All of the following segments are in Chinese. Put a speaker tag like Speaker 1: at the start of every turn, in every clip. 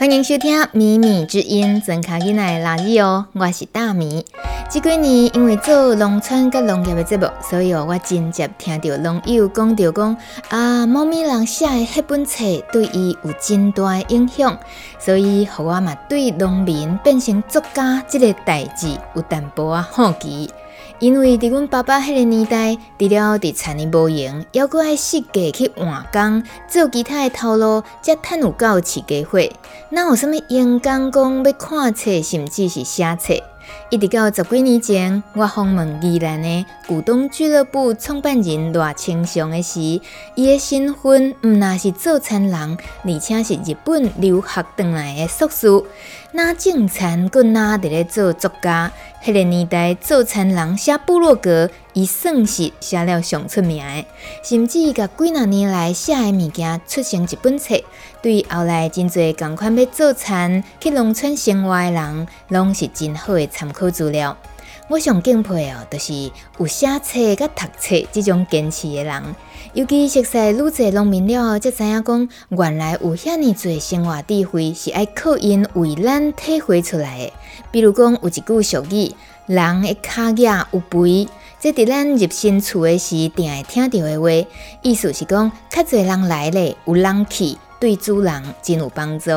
Speaker 1: 欢迎收听《米米之音》，庄卡囡仔的垃圾哦，我是大米。这几年因为做农村跟农业的节目，所以我真接听到农友讲着讲啊，猫咪人写的迄本册对伊有真大的影响，所以互我嘛对农民变成作家这个代志有淡薄仔好奇。因为伫阮爸爸迄个年代，除了伫田里无闲，犹阁爱设计去换工，做其他诶头路，才趁有够饲家伙。那有啥物闲工讲要看册，甚至是写册？一直到十几年前，我访问宜兰的股东俱乐部创办人赖清祥的时，伊的身份毋那是做餐人，而且是日本留学回来的硕士。那种田，阁那伫咧做作家。迄、那个年代做田人写部落格，伊算是写了上出名的。甚至甲几若年来写的物件出成一本册，对后来真侪共款要做田去农村生活的人，拢是真好的参考资料。我上敬佩哦，就是有写册甲读册这种坚持的人。尤其熟悉愈济农民了后，才知影讲，原来有遐尼济生活智慧是爱靠因为咱体会出来的。比如讲，有一句俗语：“人的脚额有肥”，这伫咱入新厝的时，定会听到的话，意思是讲，较侪人来咧，有人去，对主人真有帮助。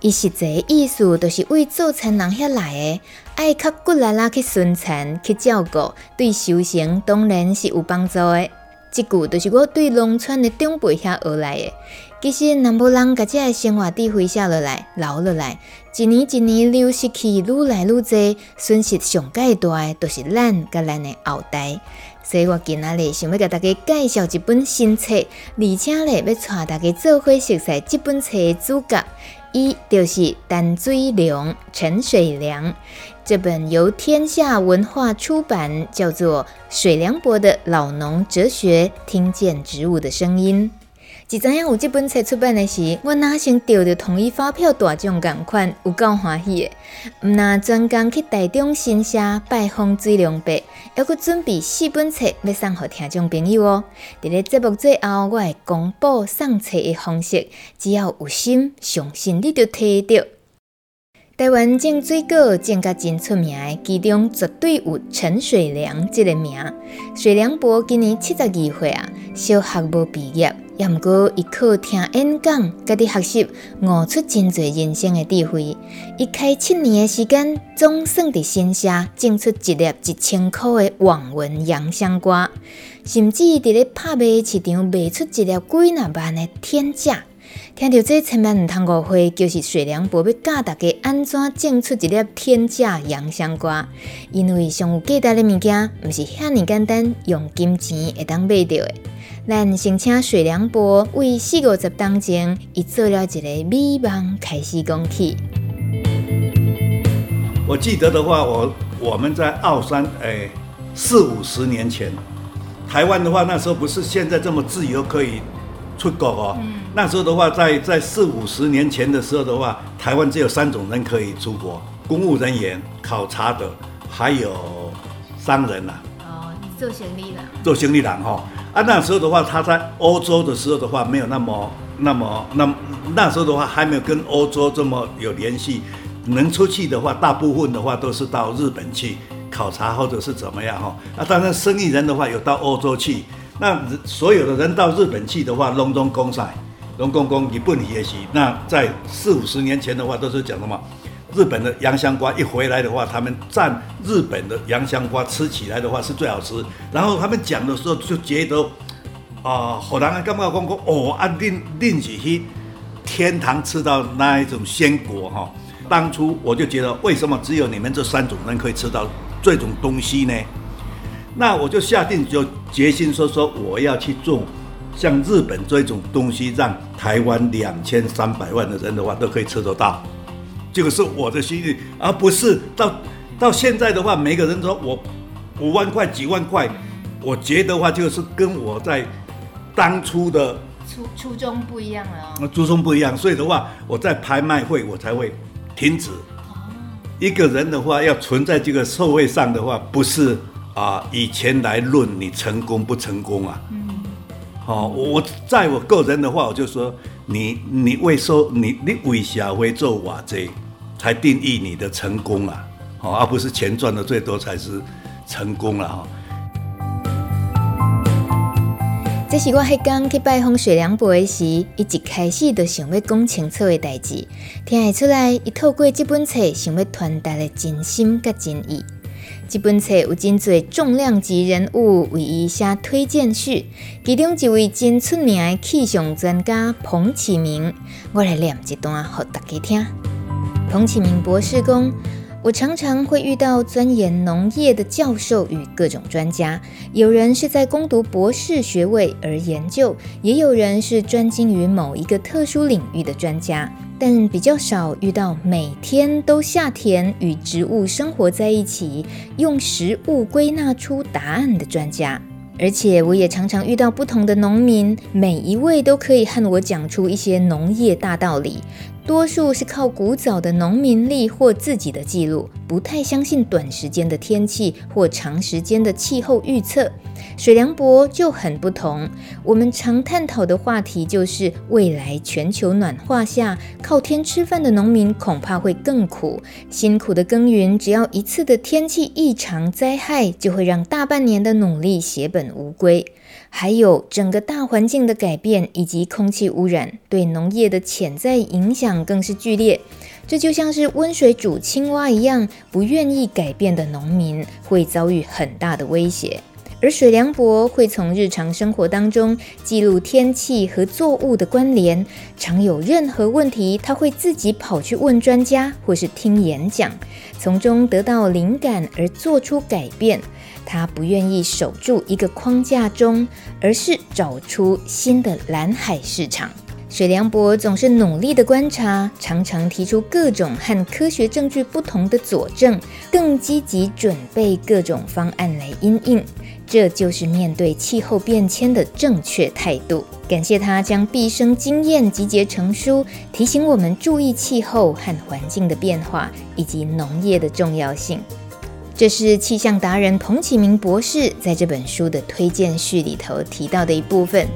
Speaker 1: 伊实际意思就是为做田人遐来的，爱较骨力啦去顺田去照顾，对修行当然是有帮助的。这句就是我对农村的长辈遐学来的。其实，若无人甲这个生活智慧写落来、留落来，一年一年流失去，愈来愈多，损失上大的，都是咱甲咱的后代。所以我今仔日想要甲大家介绍一本新册，而且咧要带大家做伙熟悉这本册的主角，伊就是陈水良、陈水良。这本由天下文化出版，叫做《水良伯的老农哲学：听见植物的声音》。一知影有这本册出版的时，我哪想得到统一发票大奖共款，有够欢喜的。毋那专工去台中新社拜访水良伯，还佫准备四本册要送给听众朋友哦。伫咧节目最后，我会公布送册的方式，只要有心，相信你就摕到。台湾种水果种甲真出名的，其中绝对有陈水良这个名。水良伯今年七十二岁啊，小学无毕业。也毋过，伊靠听演讲，家己学习，悟出真侪人生的智慧。伊开七年的时间，总算伫新社种出一粒一千块的网纹洋香瓜，甚至伫咧拍卖市场卖出一粒几若万的天价。听到这千万毋通误会，就是水良伯要教大家安怎种出一粒天价洋香瓜。因为上有价值的物件，毋是遐尔简单用金钱会当买到的。咱先请水良伯为四五十当前，伊做了一个美梦开始讲起。
Speaker 2: 我记得的话，我我们在奥山，哎，四五十年前，台湾的话，那时候不是现在这么自由可以出国哦。嗯、那时候的话，在在四五十年前的时候的话，台湾只有三种人可以出国：公务人员、考察的，还有商人呐、啊。
Speaker 1: 哦，做生意的。
Speaker 2: 做行李郎哈。啊，那时候的话，他在欧洲的时候的话，没有那么、那么、那那时候的话，还没有跟欧洲这么有联系。能出去的话，大部分的话都是到日本去考察或者是怎么样哈。啊，当然生意人的话有到欧洲去。那所有的人到日本去的话，隆中公赛，龙公公日本学习。那在四五十年前的话，都是讲什么？日本的洋香瓜一回来的话，他们蘸日本的洋香瓜吃起来的话是最好吃。然后他们讲的时候就觉得，啊、呃，好人干嘛讲讲哦，啊，另另起去天堂吃到那一种鲜果哈。当初我就觉得，为什么只有你们这三种人可以吃到这种东西呢？那我就下定就决心说说我要去种像日本这种东西，让台湾两千三百万的人的话都可以吃得到，这个是我的心意，而不是到到现在的话，每个人说我五万块、几万块，我觉得话就是跟我在当初的
Speaker 1: 初初衷不一样了。
Speaker 2: 那初衷不一样，所以的话，我在拍卖会我才会停止。一个人的话要存在这个社会上的话，不是啊以前来论你成功不成功啊。哦，我在我个人的话，我就说你你为说你你为啥会做瓦这才定义你的成功啊，好，而不是钱赚的最多才是成功了哈。
Speaker 1: 这是我迄刚去拜访水梁伯的时，伊一开始就想要讲清楚的代志，听得出来，伊透过这本册想要传达的真心甲真意。这本册有真侪重量级人物为伊写推荐序，其中一位真出名的气象专家彭启明，我来念一段给大家听。彭启明博士讲，我常常会遇到钻研农业的教授与各种专家，有人是在攻读博士学位而研究，也有人是专精于某一个特殊领域的专家。但比较少遇到每天都下田与植物生活在一起，用食物归纳出答案的专家。而且我也常常遇到不同的农民，每一位都可以和我讲出一些农业大道理。多数是靠古早的农民历或自己的记录，不太相信短时间的天气或长时间的气候预测。水梁伯就很不同，我们常探讨的话题就是未来全球暖化下，靠天吃饭的农民恐怕会更苦，辛苦的耕耘，只要一次的天气异常灾害，就会让大半年的努力血本无归。还有整个大环境的改变以及空气污染对农业的潜在影响更是剧烈。这就像是温水煮青蛙一样，不愿意改变的农民会遭遇很大的威胁。而水梁伯会从日常生活当中记录天气和作物的关联，常有任何问题，他会自己跑去问专家或是听演讲，从中得到灵感而做出改变。他不愿意守住一个框架中，而是找出新的蓝海市场。水良博总是努力的观察，常常提出各种和科学证据不同的佐证，更积极准备各种方案来因应。这就是面对气候变迁的正确态度。感谢他将毕生经验集结成书，提醒我们注意气候和环境的变化，以及农业的重要性。这是气象达人彭启明博士在这本书的推荐序里头提到的一部分。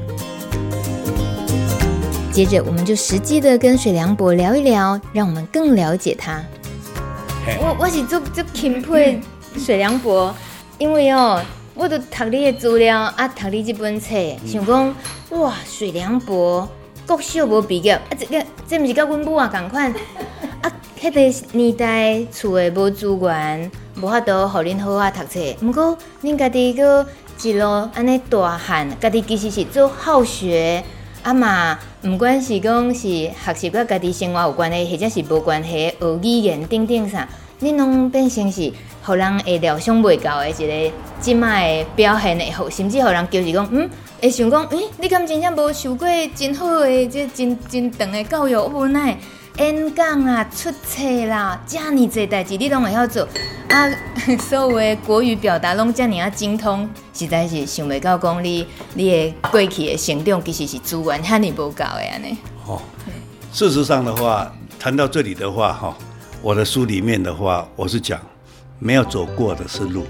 Speaker 1: 接着，我们就实际的跟水良博聊一聊，让我们更了解他。我我是做做钦佩水良博，因为哦，我都读你的资料啊，读你这本册，想讲哇，水良博国小无毕业啊，这个这毋是甲阮母啊共款 啊，迄个年代厝诶无资源。无法度，互恁好好读册。毋过，恁家己个一路安尼大汉，家己其实是做好学，啊嘛，毋管是讲是学习甲家己生活有关系，或者是无关系，学语言等等啥，恁拢变成是互人会料想袂到的一个即卖的表现的好，甚至互人就是讲，嗯，会想讲，诶、欸，你敢真正无受过真好的，即真真长的教育，无奈。演讲啦，出册啦，遮尔济代志你拢会晓做啊！所有的国语表达拢遮尔啊精通，实在是想袂到讲你你的过去的成长其实是资源遐尔无够的安尼。
Speaker 2: 哦，事实上的话，谈到这里的话，哈，我的书里面的话，我是讲没有走过的是路，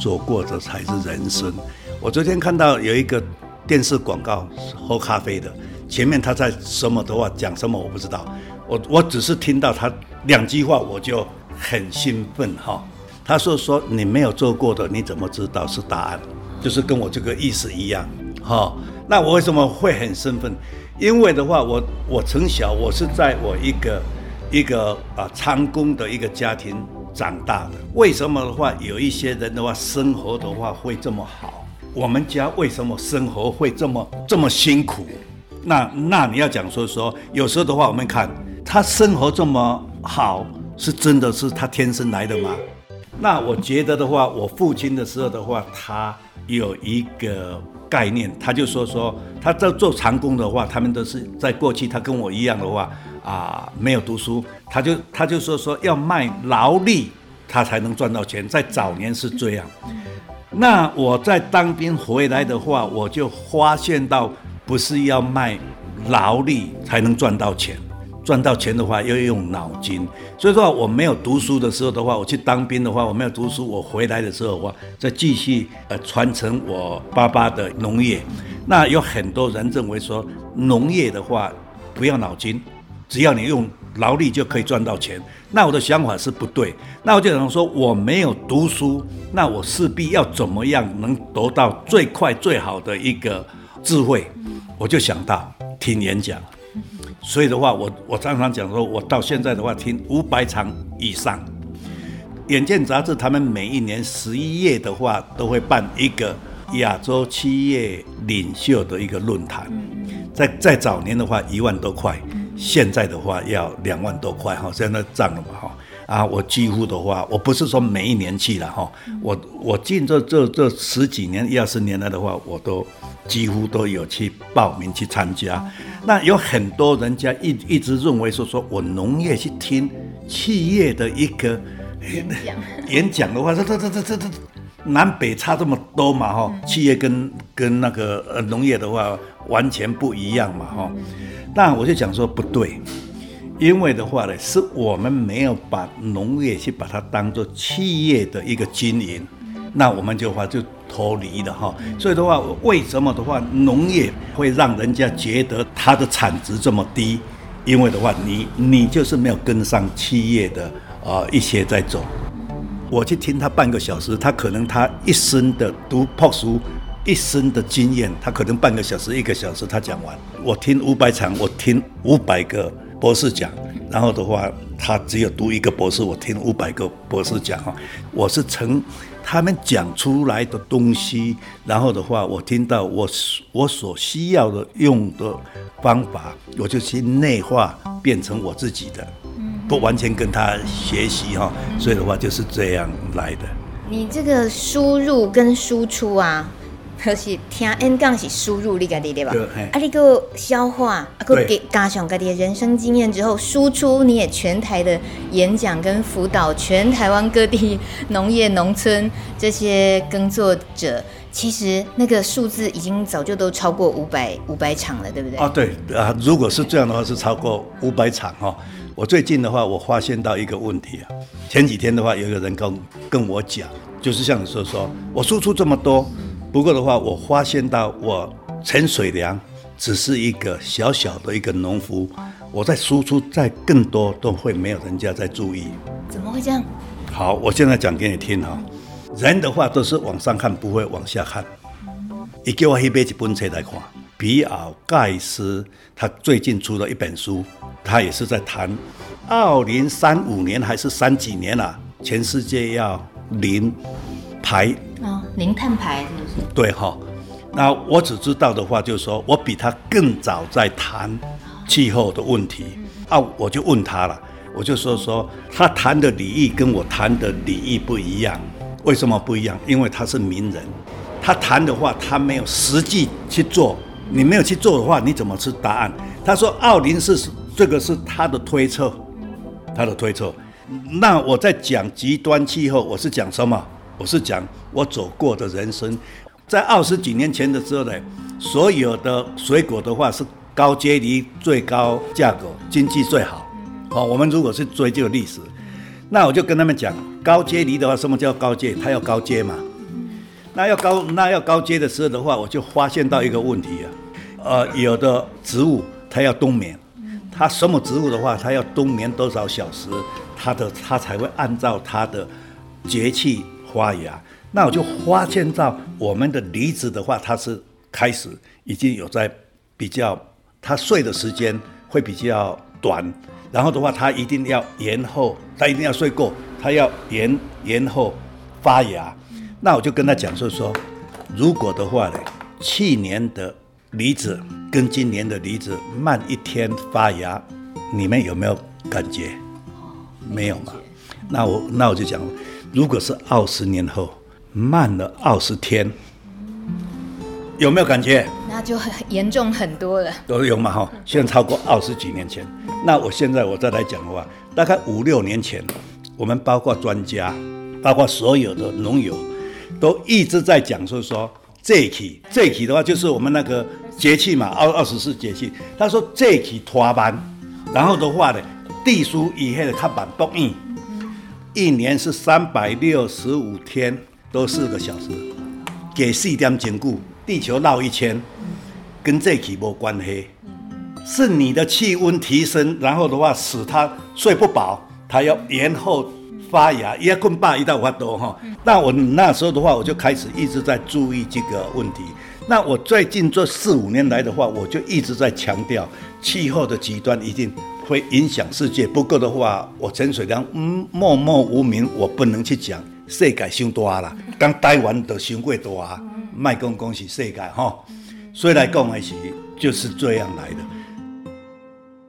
Speaker 2: 走过的才是人生。我昨天看到有一个电视广告，喝咖啡的，前面他在什么的话讲什么我不知道。我我只是听到他两句话，我就很兴奋哈。他说说你没有做过的，你怎么知道是答案？就是跟我这个意思一样哈。那我为什么会很兴奋？因为的话，我我从小我是在我一个一个啊长工的一个家庭长大的。为什么的话，有一些人的话生活的话会这么好？我们家为什么生活会这么这么辛苦？那那你要讲说说，有时候的话，我们看。他生活这么好，是真的是他天生来的吗？那我觉得的话，我父亲的时候的话，他有一个概念，他就说说他在做长工的话，他们都是在过去，他跟我一样的话啊，没有读书，他就他就说说要卖劳力，他才能赚到钱，在早年是这样。那我在当兵回来的话，我就发现到不是要卖劳力才能赚到钱。赚到钱的话要用脑筋，所以说我没有读书的时候的话，我去当兵的话，我没有读书，我回来的时候的话，再继续呃传承我爸爸的农业。那有很多人认为说农业的话不要脑筋，只要你用劳力就可以赚到钱。那我的想法是不对。那我就想说我没有读书，那我势必要怎么样能得到最快最好的一个智慧？我就想到听演讲。所以的话，我我常常讲说，我到现在的话听五百场以上。眼见杂志他们每一年十一月的话，都会办一个亚洲企业领袖的一个论坛。在在早年的话，一万多块，现在的话要两万多块哈，现在涨了嘛哈。啊，我几乎的话，我不是说每一年去了哈，我我近这这这十几年一二十年来的话，我都几乎都有去报名去参加。那有很多人家一一直认为说，说我农业去听企业的一个演讲，演讲的话，这这这这这这南北差这么多嘛哈，企业跟跟那个呃农业的话完全不一样嘛哈。那我就讲说不对。因为的话呢，是我们没有把农业去把它当做企业的一个经营，那我们就话就脱离了哈。所以的话，为什么的话农业会让人家觉得它的产值这么低？因为的话，你你就是没有跟上企业的啊、呃、一些在走。我去听他半个小时，他可能他一生的读破书，一生的经验，他可能半个小时一个小时他讲完。我听五百场，我听五百个。博士讲，然后的话，他只有读一个博士，我听五百个博士讲哈，我是从他们讲出来的东西，然后的话，我听到我我所需要的用的方法，我就去内化变成我自己的，不完全跟他学习哈，所以的话就是这样来的。
Speaker 1: 你这个输入跟输出啊。可是听演讲是输入你家己对吧？啊，你个消化，啊个给加上家己的人生经验之后，输出你也全台的演讲跟辅导，全台湾各地 农业农村这些耕作者，其实那个数字已经早就都超过五百五百场了，对不对？
Speaker 2: 啊，对啊，如果是这样的话，是超过五百场哈。我最近的话，我发现到一个问题啊，前几天的话，有一个人跟跟我讲，就是像你说说，我输出这么多。不过的话，我发现到我陈水良只是一个小小的一个农夫，我在输出再更多都会没有人家在注意。
Speaker 1: 怎么会这样？
Speaker 2: 好，我现在讲给你听哈。人的话都是往上看，不会往下看。你叫我去买一本书来看，比尔盖茨他最近出了一本书，他也是在谈二零三五年还是三几年了，啊，全世界要零排。
Speaker 1: 哦，零碳排是？
Speaker 2: 对哈，那我只知道的话，就是说我比他更早在谈气候的问题啊，我就问他了，我就说说他谈的礼仪跟我谈的礼仪不一样，为什么不一样？因为他是名人，他谈的话他没有实际去做，你没有去做的话，你怎么知答案？他说奥林是这个是他的推测，他的推测。那我在讲极端气候，我是讲什么？我是讲我走过的人生，在二十几年前的时候呢，所有的水果的话是高阶梨最高价格，经济最好。好，我们如果是追究历史，那我就跟他们讲，高阶梨的话，什么叫高阶？它要高阶嘛。那要高，那要高阶的时候的话，我就发现到一个问题啊，呃，有的植物它要冬眠，它什么植物的话，它要冬眠多少小时，它的它才会按照它的节气。发芽，那我就发现到我们的梨子的话，它是开始已经有在比较，它睡的时间会比较短，然后的话，它一定要延后，它一定要睡够，它要延延后发芽。那我就跟他讲说说，如果的话呢，去年的梨子跟今年的梨子慢一天发芽，你们有没有感觉？没有嘛？那我那我就讲。如果是二十年后慢了二十天，有没有感觉？
Speaker 1: 那就很严重很多了。
Speaker 2: 都有嘛哈，现在超过二十几年前。那我现在我再来讲的话，大概五六年前，我们包括专家，包括所有的农友，都一直在讲说说这期这期的话，就是我们那个节气嘛，二二十四节气。他说这期拖班，然后的话呢，地书以后的看板不硬，一年是三百六十五天，都四个小时，给四点兼顾。地球绕一圈，跟这期没关系，是你的气温提升，然后的话使它睡不饱，它要延后发芽，也更大一道花朵哈。那我那时候的话，我就开始一直在注意这个问题。那我最近这四五年来的话，我就一直在强调，气候的极端一定会影响世界。不过的话，我陈水良嗯默默无名，我不能去讲世界太大了，刚台湾的太过大。卖公恭喜世界哈，所以来讲的是就是这样来的。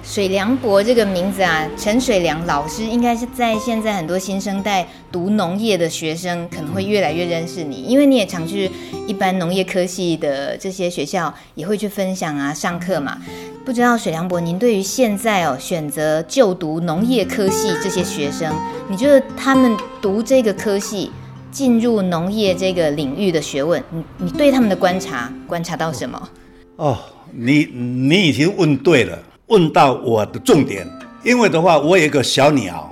Speaker 1: 水良博这个名字啊，陈水良老师应该是在现在很多新生代读农业的学生可能会越来越认识你，因为你也常去一般农业科系的这些学校，也会去分享啊、上课嘛。不知道水良伯，您对于现在哦选择就读农业科系这些学生，你觉得他们读这个科系？进入农业这个领域的学问，你你对他们的观察观察到什么？
Speaker 2: 哦，你你已经问对了，问到我的重点。因为的话，我有一个小鸟，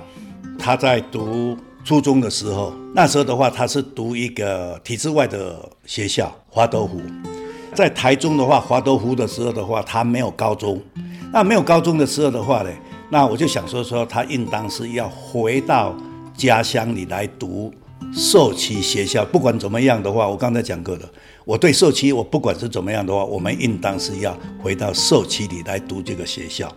Speaker 2: 他在读初中的时候，那时候的话，他是读一个体制外的学校华德福，在台中的话，华德福的时候的话，他没有高中。那没有高中的时候的话呢，那我就想说说，他应当是要回到家乡里来读。社区学校不管怎么样的话，我刚才讲过的，我对社区，我不管是怎么样的话，我们应当是要回到社区里来读这个学校。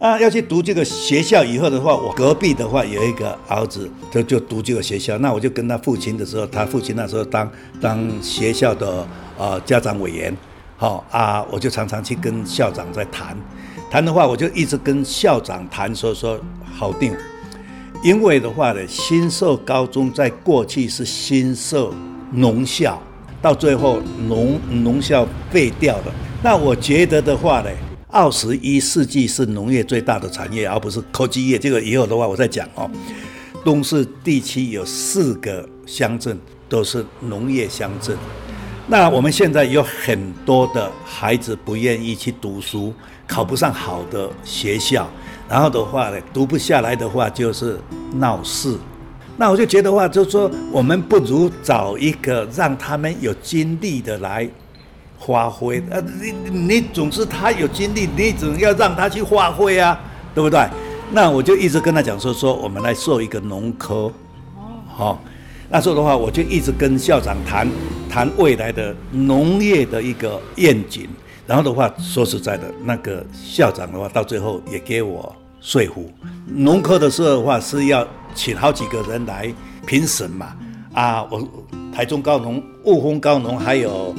Speaker 2: 啊，要去读这个学校以后的话，我隔壁的话有一个儿子，他就读这个学校，那我就跟他父亲的时候，他父亲那时候当当学校的呃家长委员，好啊，我就常常去跟校长在谈，谈的话，我就一直跟校长谈说说好定。因为的话呢，新社高中在过去是新社农校，到最后农农校废掉了。那我觉得的话呢，二十一世纪是农业最大的产业，而不是科技业。这个以后的话我再讲哦。东势地区有四个乡镇都是农业乡镇，那我们现在有很多的孩子不愿意去读书，考不上好的学校。然后的话呢，读不下来的话就是闹事。那我就觉得话，就是说我们不如找一个让他们有精力的来发挥。呃，你你总是他有精力，你总要让他去发挥啊，对不对？那我就一直跟他讲说说，我们来做一个农科。好，那时候的话，我就一直跟校长谈谈未来的农业的一个愿景。然后的话，说实在的，那个校长的话，到最后也给我说服。农科的时候的话，是要请好几个人来评审嘛。啊，我台中高农、雾峰高农，还有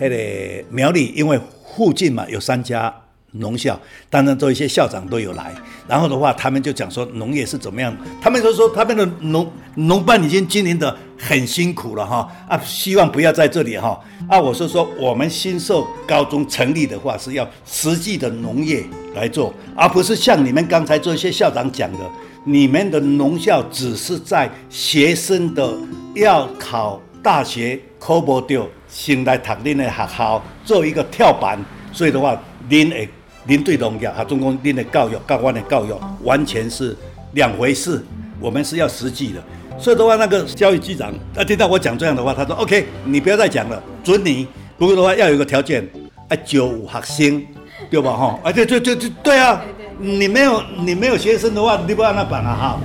Speaker 2: 那个苗栗，因为附近嘛有三家。农校，当然做一些校长都有来，然后的话，他们就讲说农业是怎么样，他们就说他们的农农办已经经营得很辛苦了哈。啊，希望不要在这里哈。啊，我是说我们新社高中成立的话是要实际的农业来做，而不是像你们刚才这些校长讲的，你们的农校只是在学生的要考大学考不掉，先来读恁的学校做一个跳板，所以的话，恁会。您对农业和中公您的教育、高官的教育完全是两回事。我们是要实际的，所以的话，那个教育局长他听到我讲这样的话，他说：“OK，你不要再讲了，准你。不过的话，要有一个条件，啊，九五学生，对吧？哈，啊，对对对对对啊，你没有你没有学生的话，你不要那办了哈，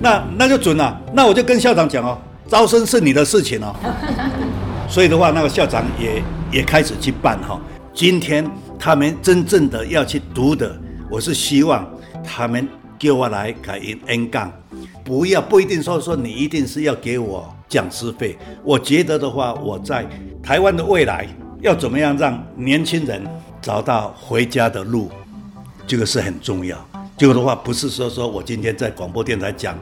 Speaker 2: 那那就准了。那我就跟校长讲哦，招生是你的事情哦。所以的话，那个校长也也开始去办哈。今天。他们真正的要去读的，我是希望他们给我来改 N 杠，不要不一定说说你一定是要给我讲师费。我觉得的话，我在台湾的未来要怎么样让年轻人找到回家的路，这个是很重要。这个的话不是说说我今天在广播电台讲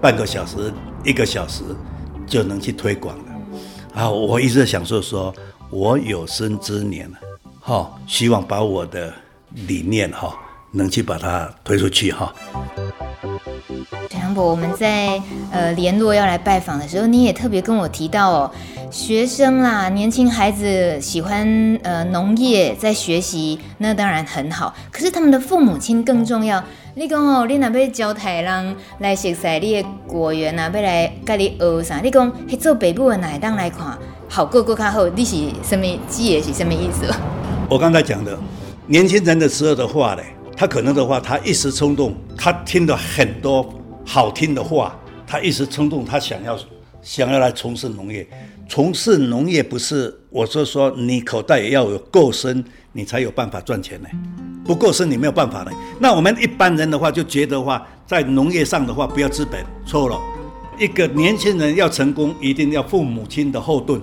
Speaker 2: 半个小时、一个小时就能去推广。啊，我一直在想说说。我有生之年，哈，希望把我的理念哈，能去把它推出去哈。
Speaker 1: 水良伯，我们在呃联络要来拜访的时候，你也特别跟我提到哦，学生啦，年轻孩子喜欢呃农业，在学习，那当然很好。可是他们的父母亲更重要。你讲哦，你若要招台人来熟悉你的果园啊，要来跟你学啥？你讲去做北部的哪当来看好过过较好？你是什么记也是什么意思？
Speaker 2: 我刚才讲的，年轻人的时候的话呢，他可能的话，他一时冲动，他听了很多好听的话，他一时冲动，他想要想要来从事农业。从事农业不是我说说，你口袋也要有够深，你才有办法赚钱呢。不过是，你没有办法的。那我们一般人的话，就觉得话，在农业上的话，不要资本，错了。一个年轻人要成功，一定要父母亲的后盾，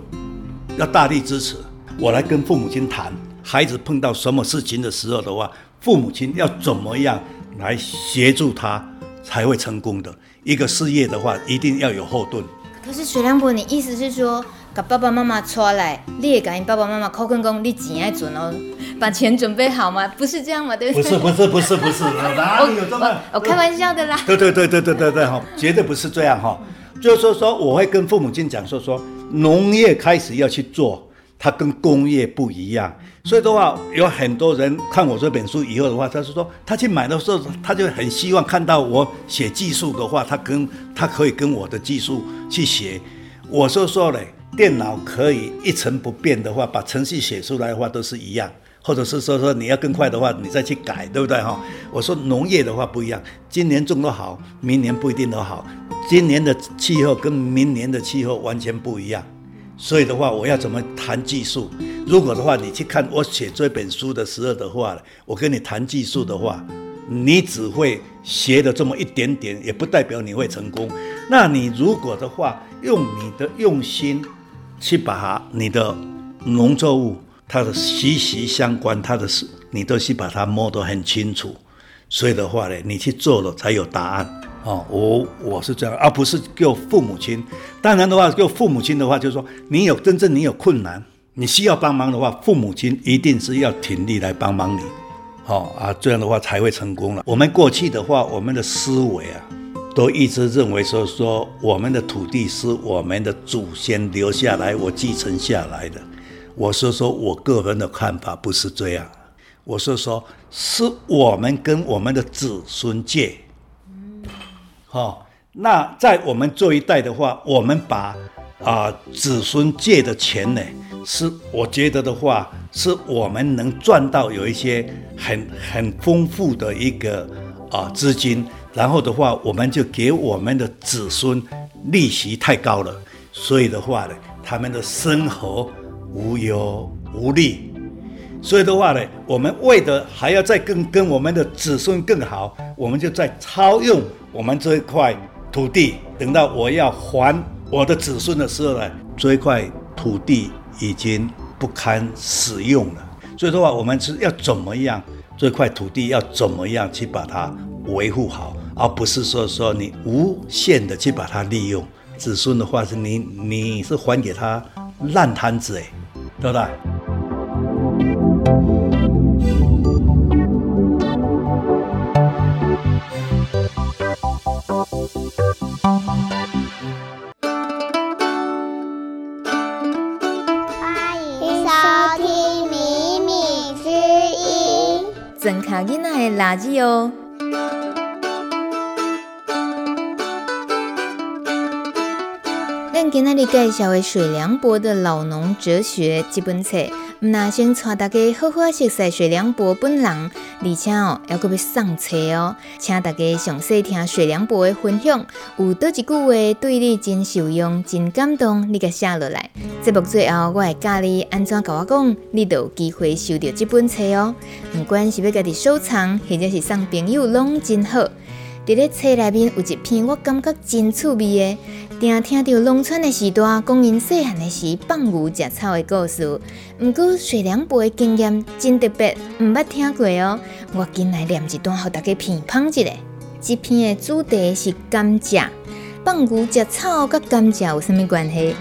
Speaker 2: 要大力支持。我来跟父母亲谈，孩子碰到什么事情的时候的话，父母亲要怎么样来协助他，才会成功的。一个事业的话，一定要有后盾。
Speaker 1: 可是水良伯，你意思是说？把爸爸妈妈抓来，你也跟爸爸妈妈口肯讲，你钱爱准哦，把钱准备好吗？不是这样吗？对不对？
Speaker 2: 不是不是不是不是，哪里有这么？
Speaker 1: 我开玩笑的啦。
Speaker 2: 对对对对对对对哈，绝对不是这样哈。就是说说，我会跟父母亲讲说说，农业开始要去做，它跟工业不一样。所以的话，有很多人看我这本书以后的话，他是说他去买的时候，他就很希望看到我写技术的话，他跟他可以跟我的技术去写。我是说嘞。电脑可以一成不变的话，把程序写出来的话都是一样，或者是说说你要更快的话，你再去改，对不对哈？我说农业的话不一样，今年种得好，明年不一定都好，今年的气候跟明年的气候完全不一样，所以的话，我要怎么谈技术？如果的话，你去看我写这本书的时候的话，我跟你谈技术的话，你只会学的这么一点点，也不代表你会成功。那你如果的话，用你的用心。去把你的农作物，它的息息相关，它的事，你都去把它摸得很清楚。所以的话呢，你去做了才有答案哦。我我是这样，而不是叫父母亲。当然的话，叫父母亲的话，就是说你有真正你有困难，你需要帮忙的话，父母亲一定是要挺力来帮忙你。好啊，这样的话才会成功了。我们过去的话，我们的思维啊。都一直认为说说我们的土地是我们的祖先留下来，我继承下来的。我说说我个人的看法不是这样，我说说是我们跟我们的子孙借。嗯好，那在我们这一代的话，我们把啊子孙借的钱呢，是我觉得的话，是我们能赚到有一些很很丰富的一个啊资金。然后的话，我们就给我们的子孙利息太高了，所以的话呢，他们的生活无忧无虑。所以的话呢，我们为的还要再跟跟我们的子孙更好，我们就在超用我们这一块土地。等到我要还我的子孙的时候呢，这一块土地已经不堪使用了。所以的话，我们是要怎么样？这块土地要怎么样去把它维护好？而不是说说你无限的去把它利用，子孙的话是你你是还给他烂摊子哎，对不对？
Speaker 3: 欢迎收听《米米之音》，
Speaker 1: 真卡囡仔的垃圾哦。今天介绍的水良伯的老农哲学这本册，唔那先带大家好好认识水良伯本人，而且哦，还佫要送册哦，请大家详细听水良伯的分享，有叨一句话对你真受用、真感动，你甲写落来。节目最后，我会教你安怎甲我讲，你就有机会收到这本册哦。不管是要家己收藏，或者是送朋友，拢真好。伫咧册内面有一篇我感觉真趣味的，定听到农村的时代讲因细汉的时放牛食草的故事。毋过水良伯的经验真特别，毋捌听过哦。我今来念一段，互大家评判一下。这篇的主题是甘蔗，放牛食草甲甘蔗有啥物关系？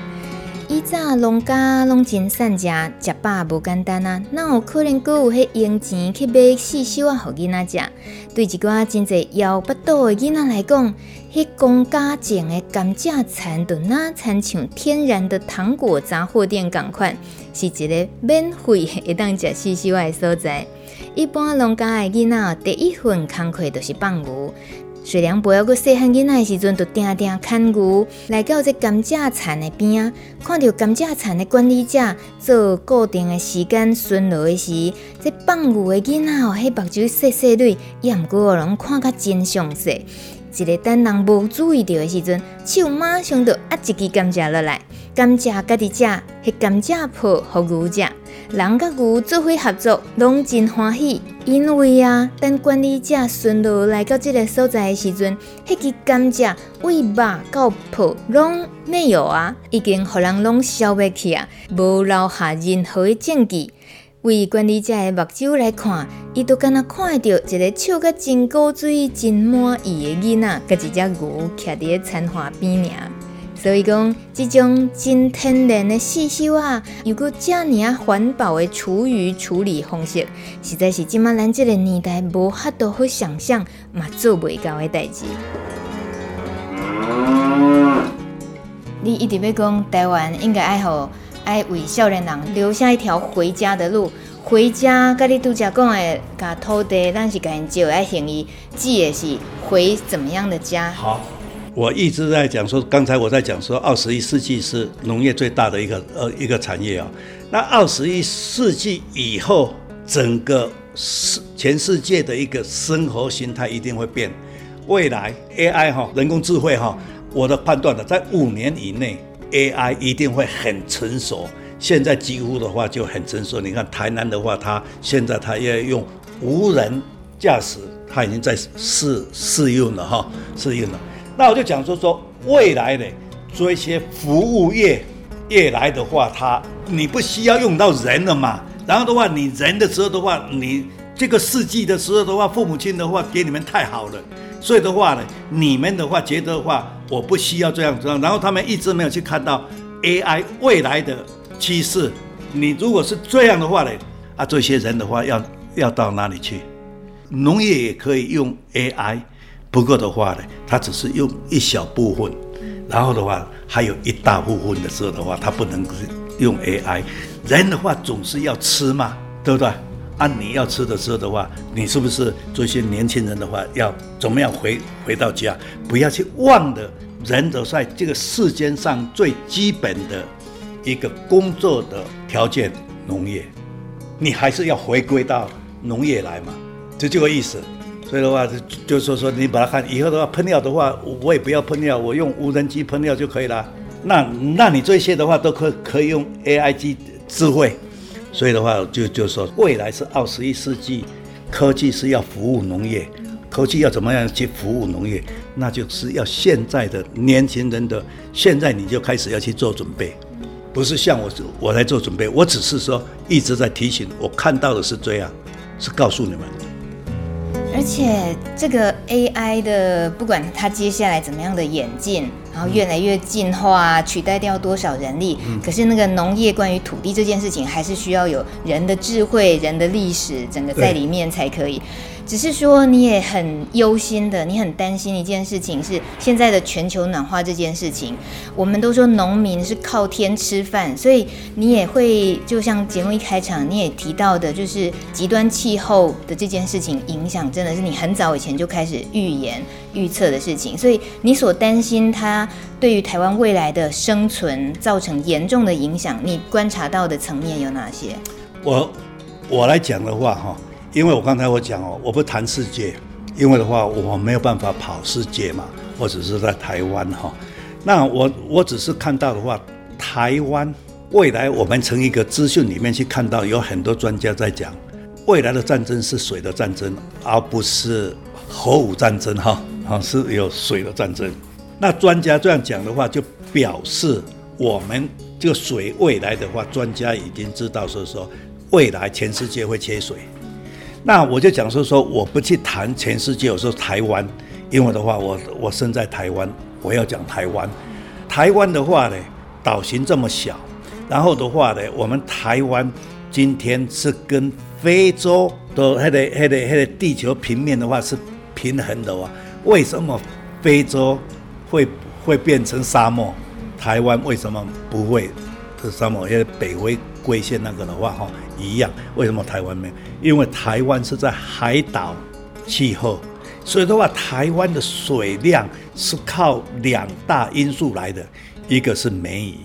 Speaker 1: 以早农家拢真善食，食饱无简单啊，哪有可能阁有迄用钱去买四小啊，互囡仔食？对一寡真侪枵腹肚的囡仔来讲，迄公家种的甘蔗残就哪亲像天然的糖果杂货店共款，是一个免费会当食四小的所在。一般农家的囡仔第一份工课就是放牛。虽然不要个细汉囡仔的时阵，就定定牵牛来到这甘蔗田的边啊，看到甘蔗田的管理者做固定的时间巡逻的时，这放牛的囡仔哦，迄目睭细细蕊，也毋过拢看甲真详细。一个等人无注意到的时阵，手马上就压一支甘蔗落来，甘蔗家己食，迄甘蔗皮互牛食，人甲牛做伙合作，拢真欢喜。因为啊，等管理者巡逻来到这个所在的时阵，迄只甘蔗为肉到铺拢没有啊，已经互人拢消灭去啊，无留下任何的证据。为管理者的目睭来看，伊都敢若看到一个笑甲真古锥、真满意的囡仔，甲一只牛徛伫个田花边尔。所以讲，这种真天然的四小啊，又阁遮尔啊环保的厨余处理方式，实在是今麦咱这个年代无法度去想象，嘛做袂到的代志。你一直要讲台湾应该爱好。爱为少年人留下一条回家的路，回家。甲你拄则讲的，甲土地，咱是甲因借来行医，记的是回怎么样的家？
Speaker 2: 好，我一直在讲说，刚才我在讲说，二十一世纪是农业最大的一个呃一个产业啊。那二十一世纪以后，整个世全世界的一个生活形态一定会变。未来 AI 哈，人工智慧哈，我的判断呢，在五年以内。AI 一定会很成熟，现在几乎的话就很成熟。你看台南的话，它现在它要用无人驾驶，它已经在试试用了哈，试用了。那我就讲说说未来呢，做一些服务业业来的话，它你不需要用到人了嘛。然后的话，你人的时候的话，你这个世纪的时候的话，父母亲的话给你们太好了。所以的话呢，你们的话觉得的话，我不需要这样子。然后他们一直没有去看到 AI 未来的趋势。你如果是这样的话呢，啊，这些人的话要要到哪里去？农业也可以用 AI，不过的话呢，它只是用一小部分。然后的话，还有一大部分的时候的话，它不能用 AI。人的话总是要吃嘛，对不对？按、啊、你要吃的时候的话，你是不是做一些年轻人的话，要怎么样回回到家？不要去忘了，人都在这个世间上最基本的一个工作的条件，农业，你还是要回归到农业来嘛，就这个意思。所以的话，就就说说你把它看以后的话，喷药的话，我也不要喷药，我用无人机喷药就可以了。那那你这些的话，都可可以用 AI 机智慧。所以的话，就就说未来是二十一世纪，科技是要服务农业，科技要怎么样去服务农业？那就是要现在的年轻人的，现在你就开始要去做准备，不是像我我来做准备，我只是说一直在提醒，我看到的是这样，是告诉你们。
Speaker 1: 而且这个 AI 的，不管它接下来怎么样的演进，然后越来越进化，取代掉多少人力，嗯、可是那个农业关于土地这件事情，还是需要有人的智慧、人的历史，整个在里面才可以。只是说你也很忧心的，你很担心一件事情是现在的全球暖化这件事情。我们都说农民是靠天吃饭，所以你也会就像节目一开场你也提到的，就是极端气候的这件事情影响，真的是你很早以前就开始预言预测的事情。所以你所担心它对于台湾未来的生存造成严重的影响，你观察到的层面有哪些？
Speaker 2: 我我来讲的话，哈。因为我刚才我讲哦，我不谈世界，因为的话我没有办法跑世界嘛，或者是在台湾哈。那我我只是看到的话，台湾未来我们从一个资讯里面去看到，有很多专家在讲，未来的战争是水的战争，而不是核武战争哈，啊是有水的战争。那专家这样讲的话，就表示我们这个水未来的话，专家已经知道是说未来全世界会缺水。那我就讲说说，我不去谈全世界，我说台湾，因为的话，我我生在台湾，我要讲台湾。台湾的话呢，岛型这么小，然后的话呢，我们台湾今天是跟非洲的那个那个那个地球平面的话是平衡的哇？为什么非洲会会变成沙漠？台湾为什么不会是沙漠？因为北回归线那个的话哈一样，为什么台湾没有？因为台湾是在海岛气候，所以的话，台湾的水量是靠两大因素来的，一个是梅雨，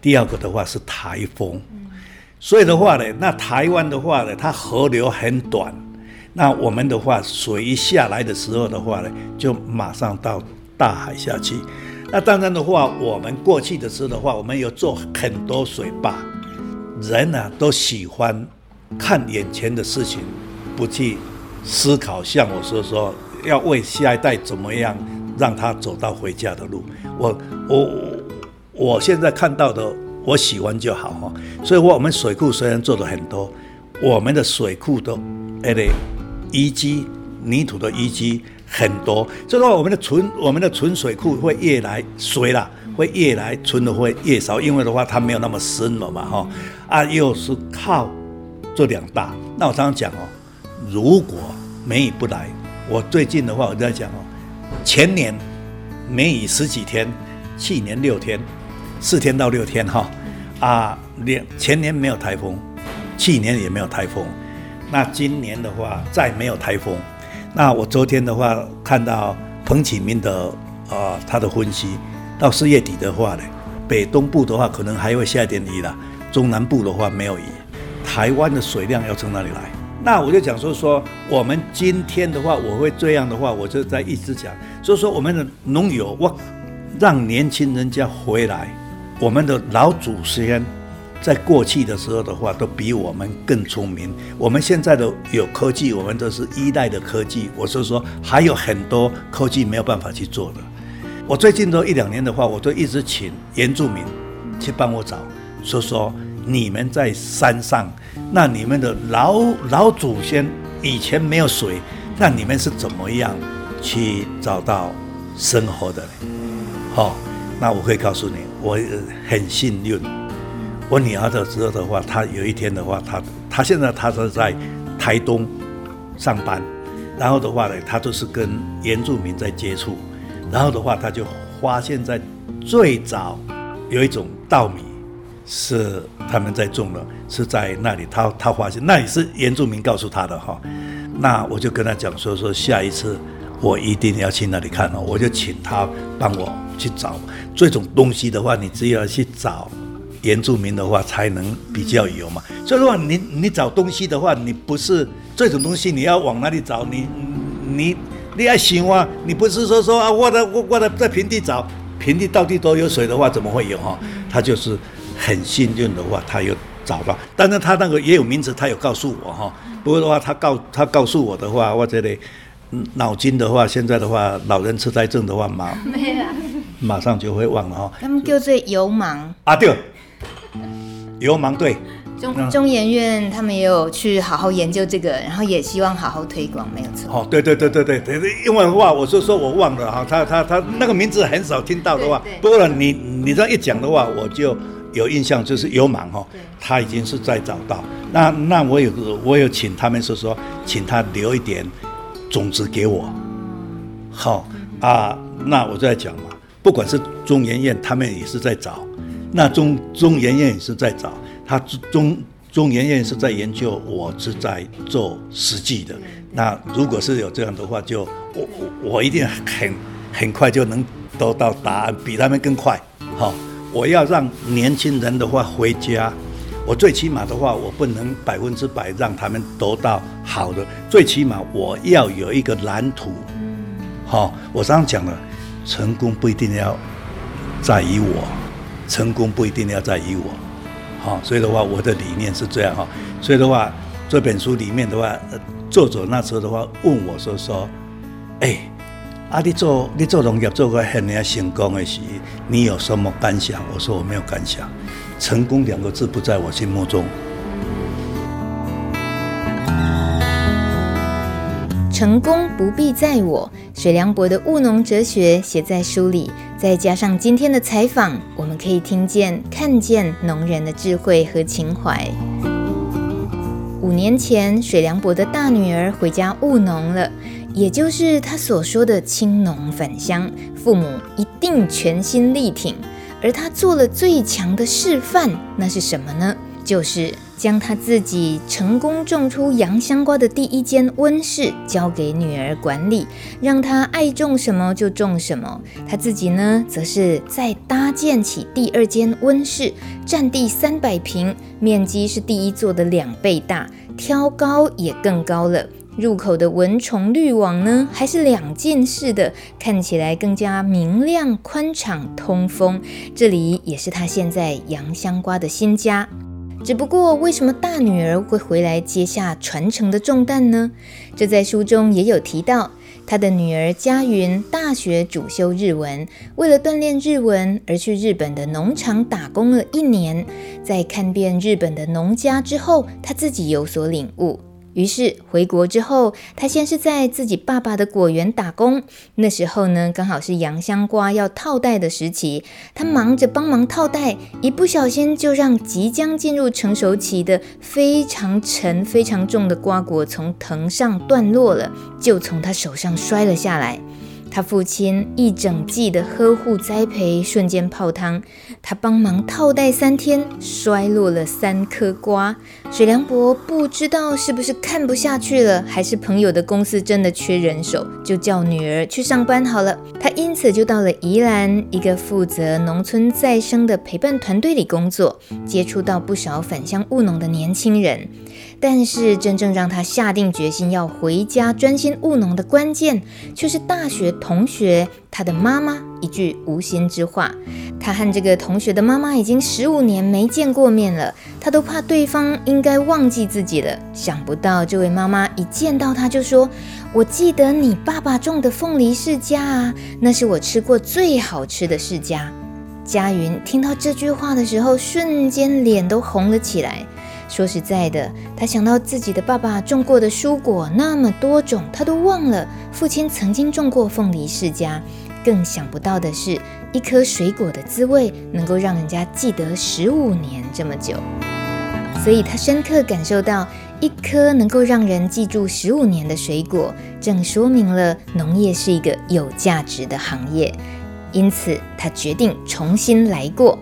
Speaker 2: 第二个的话是台风。所以的话呢，那台湾的话呢，它河流很短，那我们的话水一下来的时候的话呢，就马上到大海下去。那当然的话，我们过去的时候的话，我们有做很多水坝。人呢、啊、都喜欢看眼前的事情，不去思考。像我说说，要为下一代怎么样让他走到回家的路。我我我现在看到的，我喜欢就好哈。所以，我们水库虽然做的很多，我们的水库的那个淤积泥土的淤积。很多，所以说我们的存我们的存水库会越来水啦，会越来存的会越少，因为的话它没有那么深了嘛，哈，啊，又是靠这两大。那我常常讲哦，如果梅雨不来，我最近的话我在讲哦，前年梅雨十几天，去年六天，四天到六天哈，啊，连前年没有台风，去年也没有台风，那今年的话再没有台风。那我昨天的话看到彭启明的啊，他的分析，到四月底的话呢，北东部的话可能还会下点雨了，中南部的话没有雨，台湾的水量要从哪里来？那我就讲说说，我们今天的话，我会这样的话，我就在一直讲，所以说我们的农友，我让年轻人家回来，我们的老祖先。在过去的时候的话，都比我们更聪明。我们现在的有科技，我们都是一代的科技。我是说，还有很多科技没有办法去做的。我最近都一两年的话，我都一直请原住民去帮我找，说说你们在山上，那你们的老老祖先以前没有水，那你们是怎么样去找到生活的呢？好，那我可以告诉你，我很幸运。我女儿的时候的话，她有一天的话，她她现在她是在台东上班，然后的话呢，她都是跟原住民在接触，然后的话，他就发现，在最早有一种稻米是他们在种的，是在那里，他他发现那里是原住民告诉他的哈，那我就跟他讲说说下一次我一定要去那里看哦，我就请他帮我去找这种东西的话，你只要去找。原住民的话才能比较有嘛，所以说你你找东西的话，你不是这种东西，你要往哪里找？你你你要想啊，你不是说说啊，我的我我的在平地找，平地到底都有水的话，怎么会有哈？他就是很幸运的话，他有找到，但是他那个也有名字，他有告诉我哈。不过的话，他告他告诉我的话，我这里脑筋的话，现在的话，老人痴呆症的话马 马上就会忘了哈。
Speaker 1: 他们叫做油盲
Speaker 2: 啊，对。油盲对，
Speaker 1: 中中研院他们也有去好好研究这个，然后也希望好好推广，没有错。
Speaker 2: 哦，对对对对对对，因为的话，我是说我忘了哈，他他他那个名字很少听到的话，不过你你这样一讲的话，我就有印象，就是油盲哈，他已经是在找到。那那我有我有请他们是说，请他留一点种子给我。好啊，那我就在讲嘛，不管是中研院，他们也是在找。那中中研院也是在找他中中研院是在研究，我是在做实际的。那如果是有这样的话，就我我我一定很很快就能得到答案，比他们更快。好，我要让年轻人的话回家，我最起码的话，我不能百分之百让他们得到好的，最起码我要有一个蓝图。好，我刚刚讲了，成功不一定要在于我。成功不一定要在于我，好，所以的话，我的理念是这样哈。所以的话，这本书里面的话，作者那时候的话问我说说，哎，啊，你做你做农业做过很年成功的事，你有什么感想？我说我没有感想，成功两个字不在我心目中。
Speaker 1: 成功不必在我。水良博的务农哲学写在书里，再加上今天的采访，我们可以听见、看见农人的智慧和情怀。五年前，水良博的大女儿回家务农了，也就是他所说的青农返乡，父母一定全心力挺。而他做了最强的示范，那是什么呢？就是将他自己成功种出洋香瓜的第一间温室交给女儿管理，让她爱种什么就种什么。他自己呢，则是再搭建起第二间温室，占地三百平，面积是第一座的两倍大，挑高也更高了。入口的蚊虫滤网呢，还是两进式的，看起来更加明亮、宽敞、通风。这里也是他现在洋香瓜的新家。只不过，为什么大女儿会回来接下传承的重担呢？这在书中也有提到。她的女儿佳云大学主修日文，为了锻炼日文而去日本的农场打工了一年。在看遍日本的农家之后，她自己有所领悟。于是回国之后，他先是在自己爸爸的果园打工。那时候呢，刚好是洋香瓜要套袋的时期，他忙着帮忙套袋，一不小心就让即将进入成熟期的非常沉、非常重的瓜果从藤上断落了，就从他手上摔了下来。他父亲一整季的呵护栽培瞬间泡汤，他帮忙套袋三天，摔落了三颗瓜。水良博不知道是不是看不下去了，还是朋友的公司真的缺人手，就叫女儿去上班好了。他因此就到了宜兰一个负责农村再生的陪伴团队里工作，接触到不少返乡务农的年轻人。但是真正让他下定决心要回家专心务农的关键，却是大学同学他的妈妈一句无心之话。他和这个同学的妈妈已经十五年没见过面了，他都怕对方应该忘记自己了。想不到这位妈妈一见到他就说：“我记得你爸爸种的凤梨释迦啊，那是我吃过最好吃的释迦。”佳云听到这句话的时候，瞬间脸都红了起来。说实在的，他想到自己的爸爸种过的蔬果那么多种，他都忘了父亲曾经种过凤梨释迦。更想不到的是，一颗水果的滋味能够让人家记得十五年这么久。所以他深刻感受到，一颗能够让人记住十五年的水果，正说明了农业是一个有价值的行业。因此，他决定重新来过。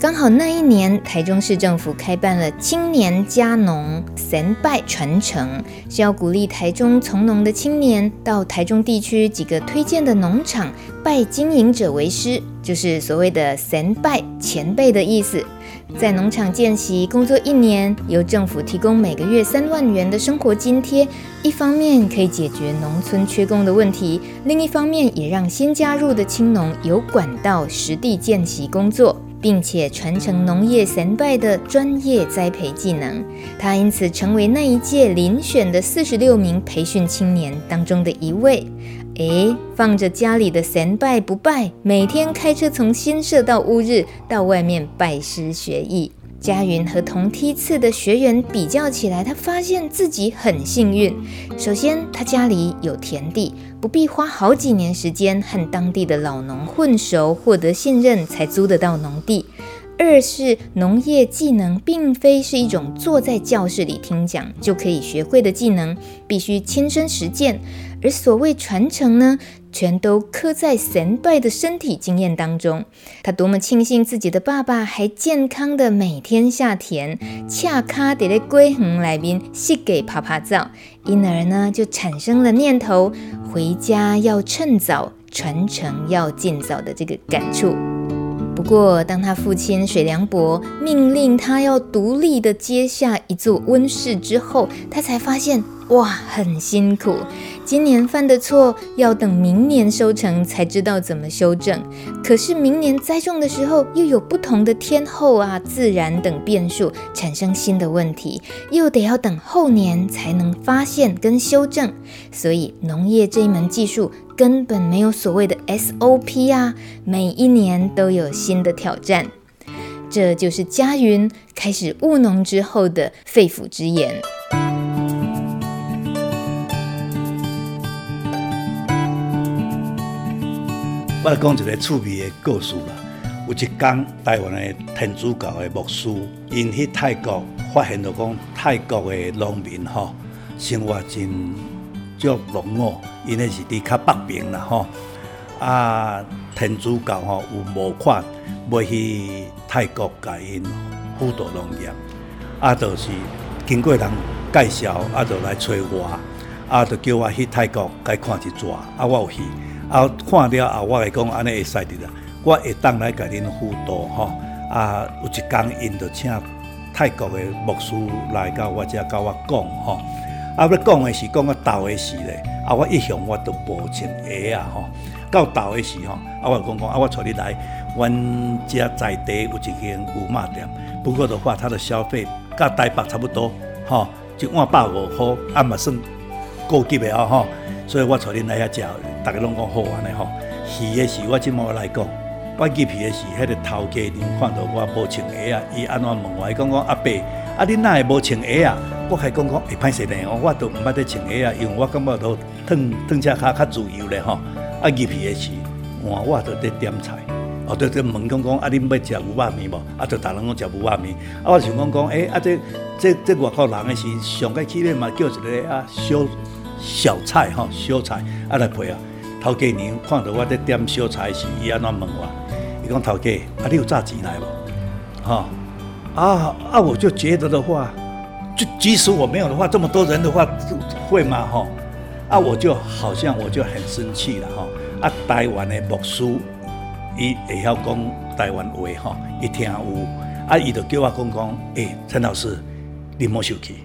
Speaker 1: 刚好那一年，台中市政府开办了青年家农先辈传承，是要鼓励台中从农的青年到台中地区几个推荐的农场拜经营者为师，就是所谓的先辈前辈的意思。在农场见习工作一年，由政府提供每个月三万元的生活津贴，一方面可以解决农村缺工的问题，另一方面也让新加入的青农有管道实地见习工作。并且传承农业神拜的专业栽培技能，他因此成为那一届遴选的四十六名培训青年当中的一位。诶，放着家里的神拜不拜，每天开车从新社到乌日到外面拜师学艺。佳云和同梯次的学员比较起来，他发现自己很幸运。首先，他家里有田地，不必花好几年时间和当地的老农混熟，获得信任才租得到农地。二是农业技能并非是一种坐在教室里听讲就可以学会的技能，必须亲身实践。而所谓传承呢，全都刻在神拜的身体经验当中。他多么庆幸自己的爸爸还健康的每天下田，恰卡得在归恒来宾洗给爬爬澡，因而呢就产生了念头回家要趁早，传承要尽早的这个感触。不过，当他父亲水良博命令他要独立的接下一座温室之后，他才发现，哇，很辛苦。今年犯的错，要等明年收成才知道怎么修正。可是明年栽种的时候，又有不同的天候啊、自然等变数，产生新的问题，又得要等后年才能发现跟修正。所以，农业这一门技术。根本没有所谓的 SOP 啊！每一年都有新的挑战，这就是佳云开始务农之后的肺腑之言。
Speaker 2: 我来讲一个趣味的故事啦。有一天，台湾的天主教的牧师因去泰国，发现到讲泰国的农民哈，生活真。足农务，因为是伫较北边啦吼。啊，天主教吼有募款要去泰国甲因辅导农业，啊，就是经过人介绍，啊，就来找我，啊，就叫我去泰国该看一撮，啊，我有去。啊，看了后，我来讲安尼会使的啦。我会当来甲恁辅导吼。啊，有一工因着请泰国的牧师来到我遮，甲我讲吼。啊要讲的是讲个倒的时咧。啊，我一向我都无穿鞋啊吼。到倒的时吼，啊，我讲讲啊，我带你来，阮遮在地有一间牛肉店。不过的话，它的消费甲台北差不多吼，一碗百五块，啊嘛算高级的啊吼。所以我带恁来遐食。大家拢讲好安尼吼，鱼的时我即么来讲，我鱼皮的时，迄个头家娘看到我无穿鞋啊，伊安怎问我？伊讲讲阿伯，啊你哪会无穿鞋啊？我还讲讲会歹势呢，我都毋捌得穿鞋啊，因为我感觉都脱脱只脚较自由咧吼。啊鱼皮的时，换我都得点菜，哦对对问讲讲，啊恁要食牛肉面无？啊就逐人讲食牛肉面，啊我想讲讲，诶啊这这这外国人的是上个起码嘛叫一个啊小小菜吼，小菜啊来配啊。头家娘看到我在点小菜时，伊安怎问我？伊讲头家，啊，你有炸钱来无？哈、哦，啊啊，我就觉得的话，就即使我没有的话，这么多人的话，会吗？哈，啊，我就好像我就很生气了，哈，啊，台湾的牧师，伊会晓讲台湾话，哈，伊听有，啊，伊就叫我讲讲，诶、陈老师，你莫生气，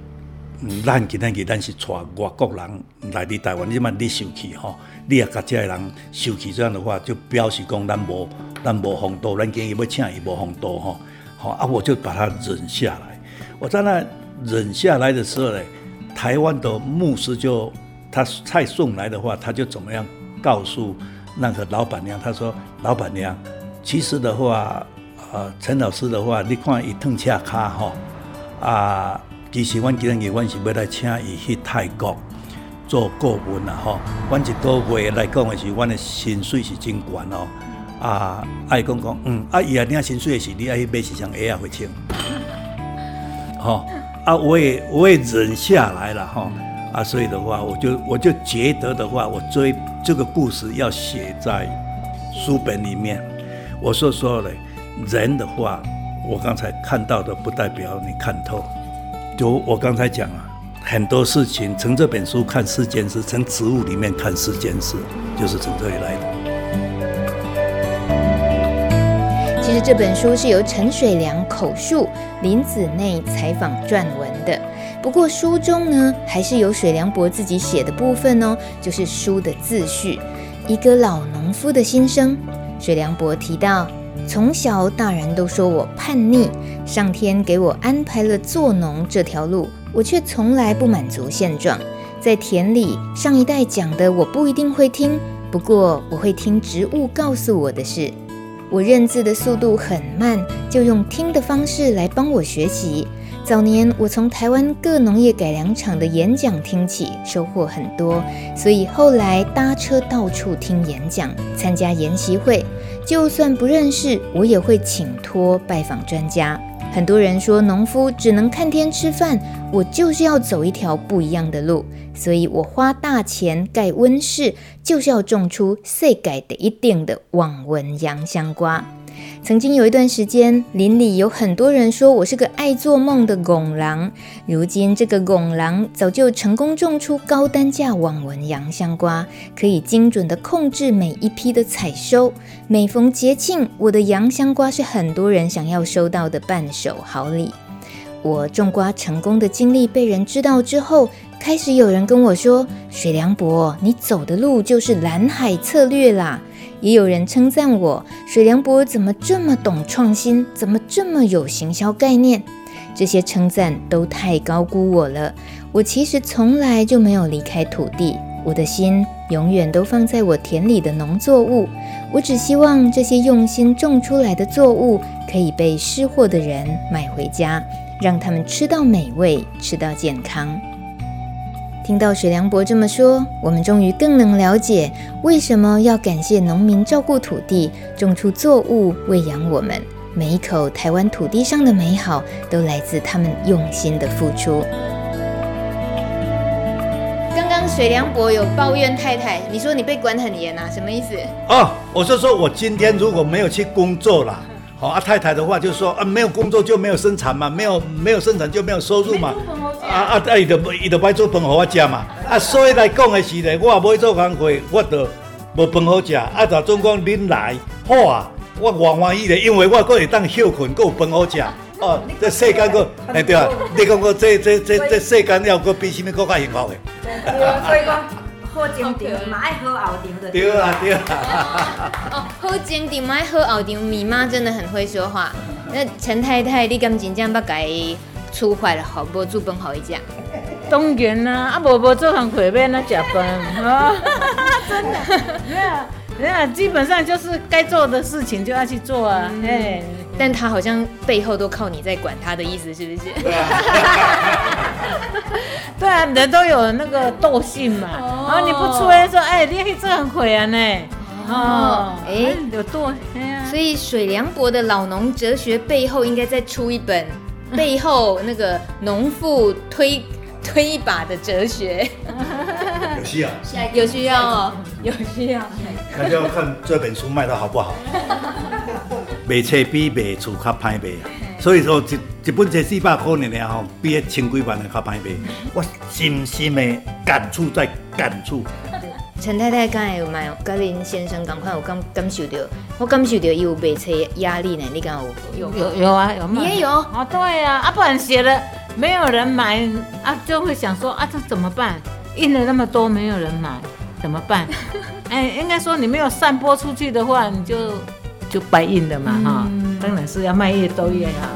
Speaker 2: 嗯，咱今仔日咱是带外国人来你台湾，你嘛你生气，哈。你也甲遮个人受气，这样的话就表示讲咱无咱无风度，咱建议要请伊无风度吼，好啊，我就把他忍下来。我在那忍下来的时候呢，台湾的牧师就他菜送来的话，他就怎么样告诉那个老板娘，他说老板娘，其实的话，呃，陈老师的话，你看伊褪车卡吼，啊，其实阮今日阮是要来请伊去泰国。做顾问啦，吼，阮一个月来讲的是，阮的薪水是真悬哦。啊，爱讲讲，嗯，啊，伊啊领薪水的时，你爱去买时尚鞋啊，会穿。吼，啊，我也我也忍下来了，吼，啊，所以的话，我就我就觉得的话，我追这个故事要写在书本里面。我说说嘞，人的话，我刚才看到的不代表你看透。就我刚才讲啊。很多事情从这本书看世间事，从植物里面看世间事，就是从这里来的。
Speaker 1: 其实这本书是由陈水良口述，林子内采访撰文的。不过书中呢，还是有水良伯自己写的部分哦，就是书的自序，一个老农夫的心声。水良伯提到，从小大人都说我叛逆，上天给我安排了做农这条路。我却从来不满足现状，在田里，上一代讲的我不一定会听，不过我会听植物告诉我的事。我认字的速度很慢，就用听的方式来帮我学习。早年我从台湾各农业改良场的演讲听起，收获很多，所以后来搭车到处听演讲，参加研习会，就算不认识，我也会请托拜访专家。很多人说农夫只能看天吃饭，我就是要走一条不一样的路，所以我花大钱盖温室，就是要种出世界第一定的网纹洋香瓜。曾经有一段时间，邻里有很多人说我是个爱做梦的戆人。如今，这个戆人早就成功种出高单价网纹洋香瓜，可以精准地控制每一批的采收。每逢节庆，我的洋香瓜是很多人想要收到的伴手好礼。我种瓜成功的经历被人知道之后，开始有人跟我说：“水良博，你走的路就是蓝海策略啦。”也有人称赞我，水良伯怎么这么懂创新，怎么这么有行销概念？这些称赞都太高估我了。我其实从来就没有离开土地，我的心永远都放在我田里的农作物。我只希望这些用心种出来的作物可以被识货的人买回家，让他们吃到美味，吃到健康。听到水良伯这么说，我们终于更能了解为什么要感谢农民照顾土地、种出作物、喂养我们。每一口台湾土地上的美好，都来自他们用心的付出。刚刚水良伯有抱怨太太，你说你被管很严啊？什么意思？
Speaker 2: 哦，我是说我今天如果没有去工作了。好啊，太太的话就说啊，没有工作就没有生产嘛，没有没有生产就没有收入嘛。啊啊啊！伊就伊就买做饭互我食嘛。啊，所以来讲的是咧，我也不做工课，我就无饭好食。啊，就总讲恁来好啊，我欢欢喜咧，因为我阁会当休困，够饭好食。哦，这世间个哎对啊，你讲我这这这这世间要个比什么更加幸福的？
Speaker 4: 所以讲。好前庭，嘛爱好后庭的。对
Speaker 2: 啊，对啊。
Speaker 1: 哦，好前庭，嘛爱好后庭。米妈真的很会说话。那陈太太，你敢真正不该出坏了，好不煮饭好一家？
Speaker 4: 当然啦，啊，无无做项会变那食饭，啊，真的。对啊，对啊，基本上就是该做的事情就要去做啊。哎、嗯，
Speaker 1: 但他好像背后都靠你在管他的意思，是不是？
Speaker 4: 对啊，人都有那个惰性嘛。哦、然后你不出来说，哎，你这很亏啊呢。哦，哎，有惰。
Speaker 1: 所以水良博的老农哲学背后，应该再出一本 背后那个农妇推推一把的哲学。
Speaker 2: 有需要，
Speaker 1: 有需要哦，有需要。
Speaker 2: 那就要看这本书卖的好不好。卖册比卖厝较歹卖啊。所以说一一本这四百块呢，吼，比那千几万的较歹卖。我深深的感触在感触。
Speaker 1: 陈太太刚才有买，跟林先生赶快有感感受到，我感受到有卖车压力呢。你敢有有
Speaker 4: 有有啊有吗？
Speaker 1: 也有
Speaker 4: 啊，对啊，啊不然写了没有人买啊，就会想说啊这怎么办？印了那么多没有人买，怎么办？哎，应该说你没有散播出去的话，你就就白印了嘛哈。嗯当然是要卖越多越好。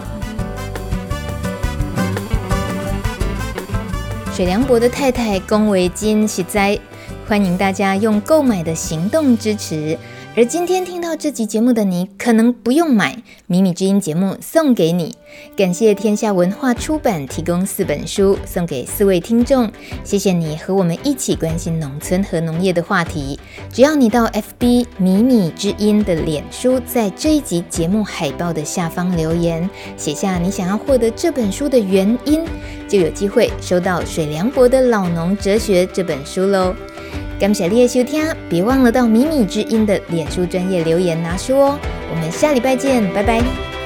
Speaker 1: 水良伯的太太龚维金实在欢迎大家用购买的行动支持。而今天听到这集节目的你，可能不用买《米米之音》节目送给你。感谢天下文化出版提供四本书送给四位听众，谢谢你和我们一起关心农村和农业的话题。只要你到 FB 米米之音的脸书，在这一集节目海报的下方留言，写下你想要获得这本书的原因，就有机会收到水良博的老农哲学这本书喽。感谢你的收听，别忘了到米米之音的脸书专业留言拿书哦。我们下礼拜见，拜拜。